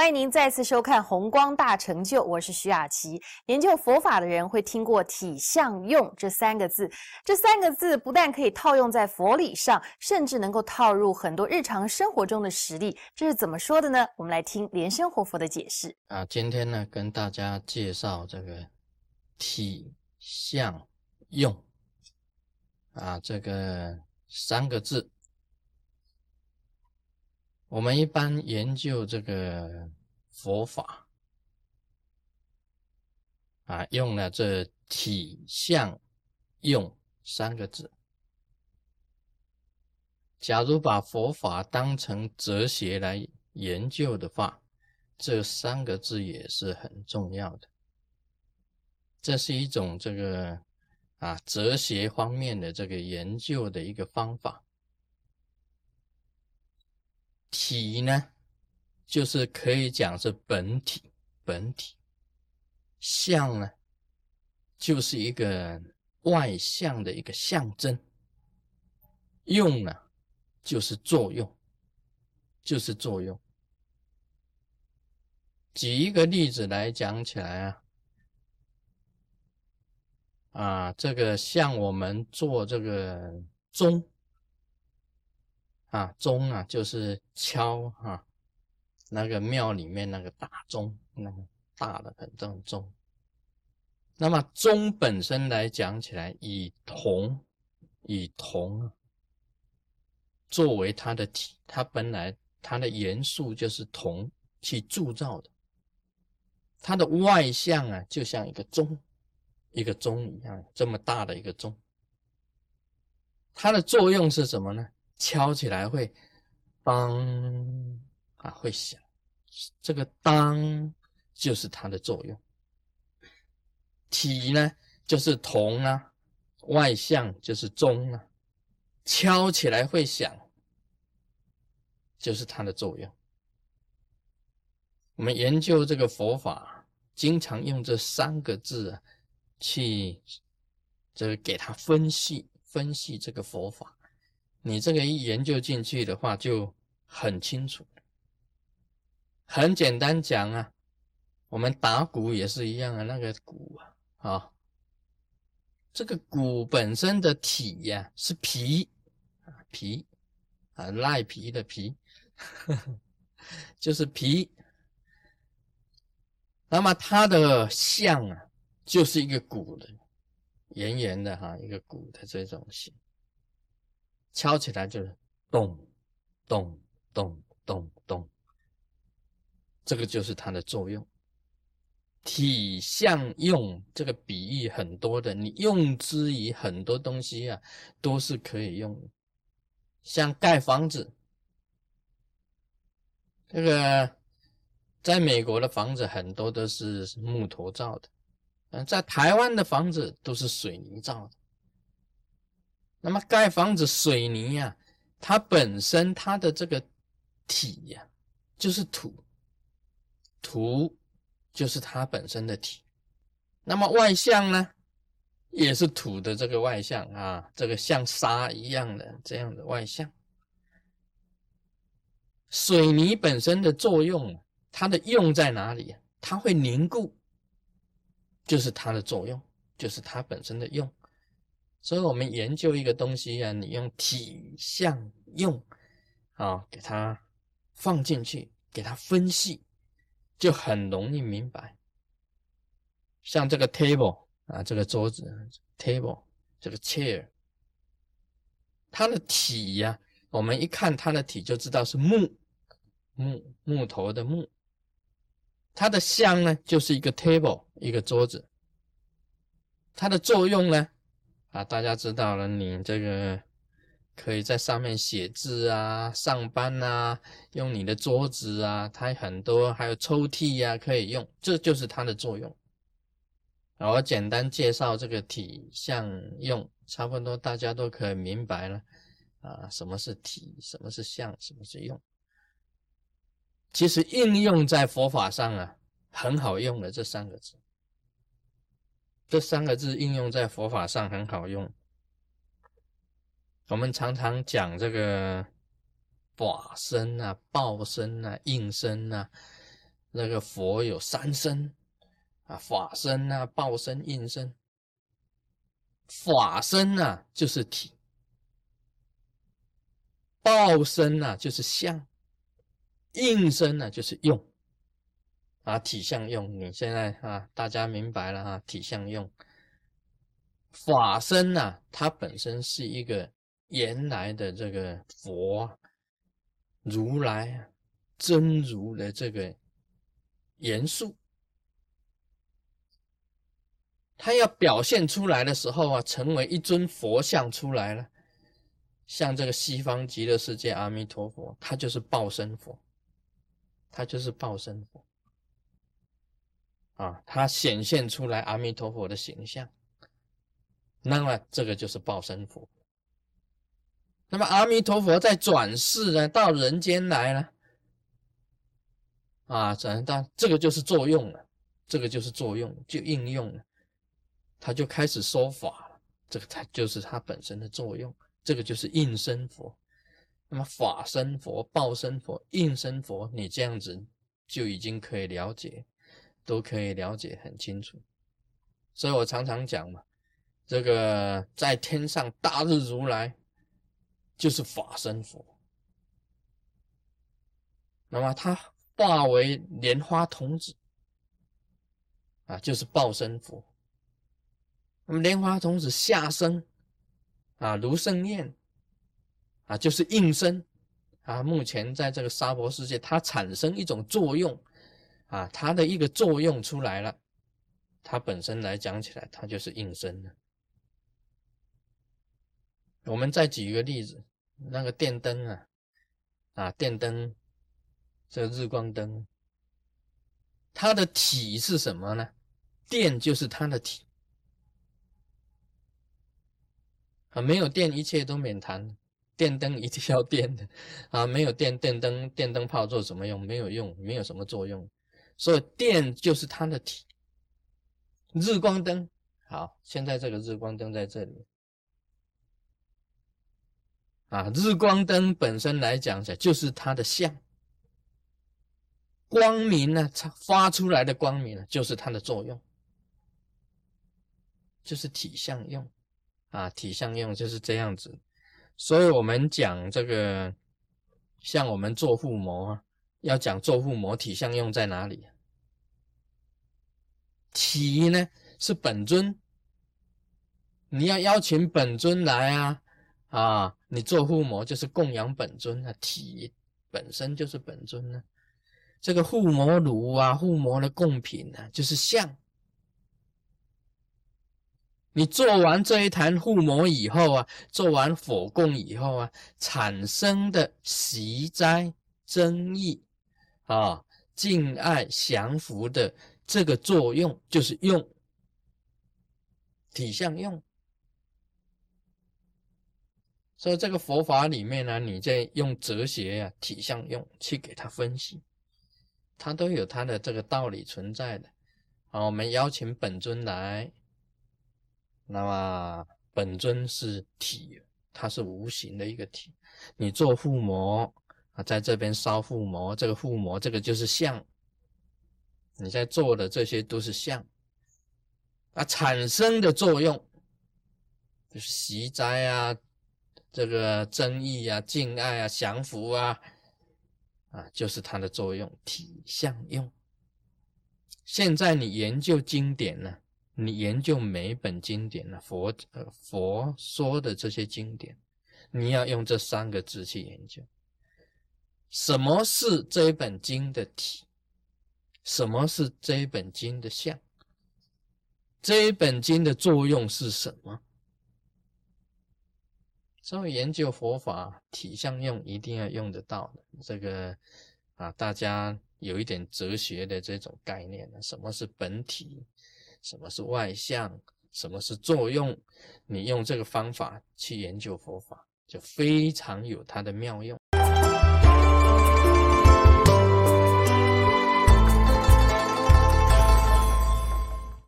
欢迎您再次收看《红光大成就》，我是徐雅琪。研究佛法的人会听过“体相用”这三个字，这三个字不但可以套用在佛理上，甚至能够套入很多日常生活中的实例。这是怎么说的呢？我们来听莲生活佛的解释。啊，今天呢，跟大家介绍这个“体相用”啊，这个三个字。我们一般研究这个佛法啊，用了这体相用三个字。假如把佛法当成哲学来研究的话，这三个字也是很重要的。这是一种这个啊哲学方面的这个研究的一个方法。体呢，就是可以讲是本体，本体；相呢，就是一个外向的一个象征；用呢，就是作用，就是作用。举一个例子来讲起来啊，啊，这个像我们做这个钟。啊，钟啊，就是敲哈，那个庙里面那个大钟，那个大的很重钟。那么钟本身来讲起来，以铜，以铜作为它的体，它本来它的元素就是铜去铸造的，它的外向啊，就像一个钟，一个钟一样，这么大的一个钟，它的作用是什么呢？敲起来会当啊，会响，这个当就是它的作用。体呢就是铜啊，外向就是钟啊，敲起来会响，就是它的作用。我们研究这个佛法，经常用这三个字啊，去这个给它分析分析这个佛法。你这个一研究进去的话，就很清楚。很简单讲啊，我们打鼓也是一样啊，那个鼓啊，啊，这个鼓本身的体呀是皮啊，皮啊，赖皮的皮，就是皮。那么它的像啊，就是一个鼓的，圆圆的哈，一个鼓的这种形。敲起来就是咚咚咚咚咚，这个就是它的作用。体相用这个比喻很多的，你用之于很多东西啊，都是可以用的。像盖房子，这个在美国的房子很多都是木头造的，嗯，在台湾的房子都是水泥造的。那么盖房子，水泥呀，它本身它的这个体呀，就是土，土就是它本身的体。那么外向呢，也是土的这个外向啊，这个像沙一样的这样的外向。水泥本身的作用，它的用在哪里？它会凝固，就是它的作用，就是它本身的用。所以我们研究一个东西啊，你用体相用啊，给它放进去，给它分析，就很容易明白。像这个 table 啊，这个桌子 table，这个 chair，它的体呀，我们一看它的体就知道是木木木头的木。它的像呢，就是一个 table，一个桌子。它的作用呢？啊，大家知道了，你这个可以在上面写字啊，上班啊，用你的桌子啊，它很多还有抽屉呀，可以用，这就是它的作用。我简单介绍这个体相用，差不多大家都可以明白了啊，什么是体，什么是相，什么是用。其实应用在佛法上啊，很好用的这三个字。这三个字应用在佛法上很好用。我们常常讲这个法身啊、报身啊、应身啊，那个佛有三身啊，法身啊，报身、应身。法身啊，就是体；报身啊，就是相；应身呢，就是用。啊，体相用，你现在啊，大家明白了哈？体相用，法身呐，它本身是一个原来的这个佛如来真如的这个元素，它要表现出来的时候啊，成为一尊佛像出来了，像这个西方极乐世界阿弥陀佛，他就是报身佛，他就是报身佛。啊，它显现出来阿弥陀佛的形象，那么这个就是报身佛。那么阿弥陀佛在转世呢，到人间来了，啊，转到这个就是作用了，这个就是作用，就应用了，他就开始说法了，这个才就是他本身的作用，这个就是应身佛。那么法身佛、报身佛、应身佛，你这样子就已经可以了解。都可以了解很清楚，所以我常常讲嘛，这个在天上大日如来就是法身佛，那么他化为莲花童子啊，就是报身佛。那么莲花童子下生啊，卢圣宴啊，就是应身啊。目前在这个娑婆世界，它产生一种作用。啊，它的一个作用出来了，它本身来讲起来，它就是应身的。我们再举一个例子，那个电灯啊，啊，电灯，这个日光灯，它的体是什么呢？电就是它的体啊，没有电，一切都免谈。电灯一定要电的啊，没有电，电灯电灯泡做什么用？没有用，没有什么作用。所以电就是它的体，日光灯好，现在这个日光灯在这里啊，日光灯本身来讲起来就是它的相，光明呢，它发出来的光明呢，就是它的作用，就是体相用啊，体相用就是这样子，所以我们讲这个，像我们做护膜啊。要讲做护膜体相用在哪里？体呢是本尊，你要邀请本尊来啊啊！你做护膜就是供养本尊啊，体本身就是本尊呢。这个护膜炉啊，护膜的贡品呢，就是像。你做完这一坛护膜以后啊，做完火供以后啊，产生的习灾争议。啊，敬爱降服的这个作用就是用体相用，所以这个佛法里面呢，你在用哲学呀体相用去给他分析，它都有它的这个道理存在的。好，我们邀请本尊来，那么本尊是体，它是无形的一个体，你做附魔。啊，在这边烧护膜，这个护膜，这个就是相。你在做的这些都是相，啊，产生的作用就是习灾啊，这个争议啊，敬爱啊，降服啊，啊，就是它的作用，体相用。现在你研究经典呢，你研究每一本经典呢，佛呃佛说的这些经典，你要用这三个字去研究。什么是这一本经的体？什么是这一本经的相？这一本经的作用是什么？所以研究佛法体相用一定要用得到的。这个啊，大家有一点哲学的这种概念呢什么是本体？什么是外相？什么是作用？你用这个方法去研究佛法，就非常有它的妙用。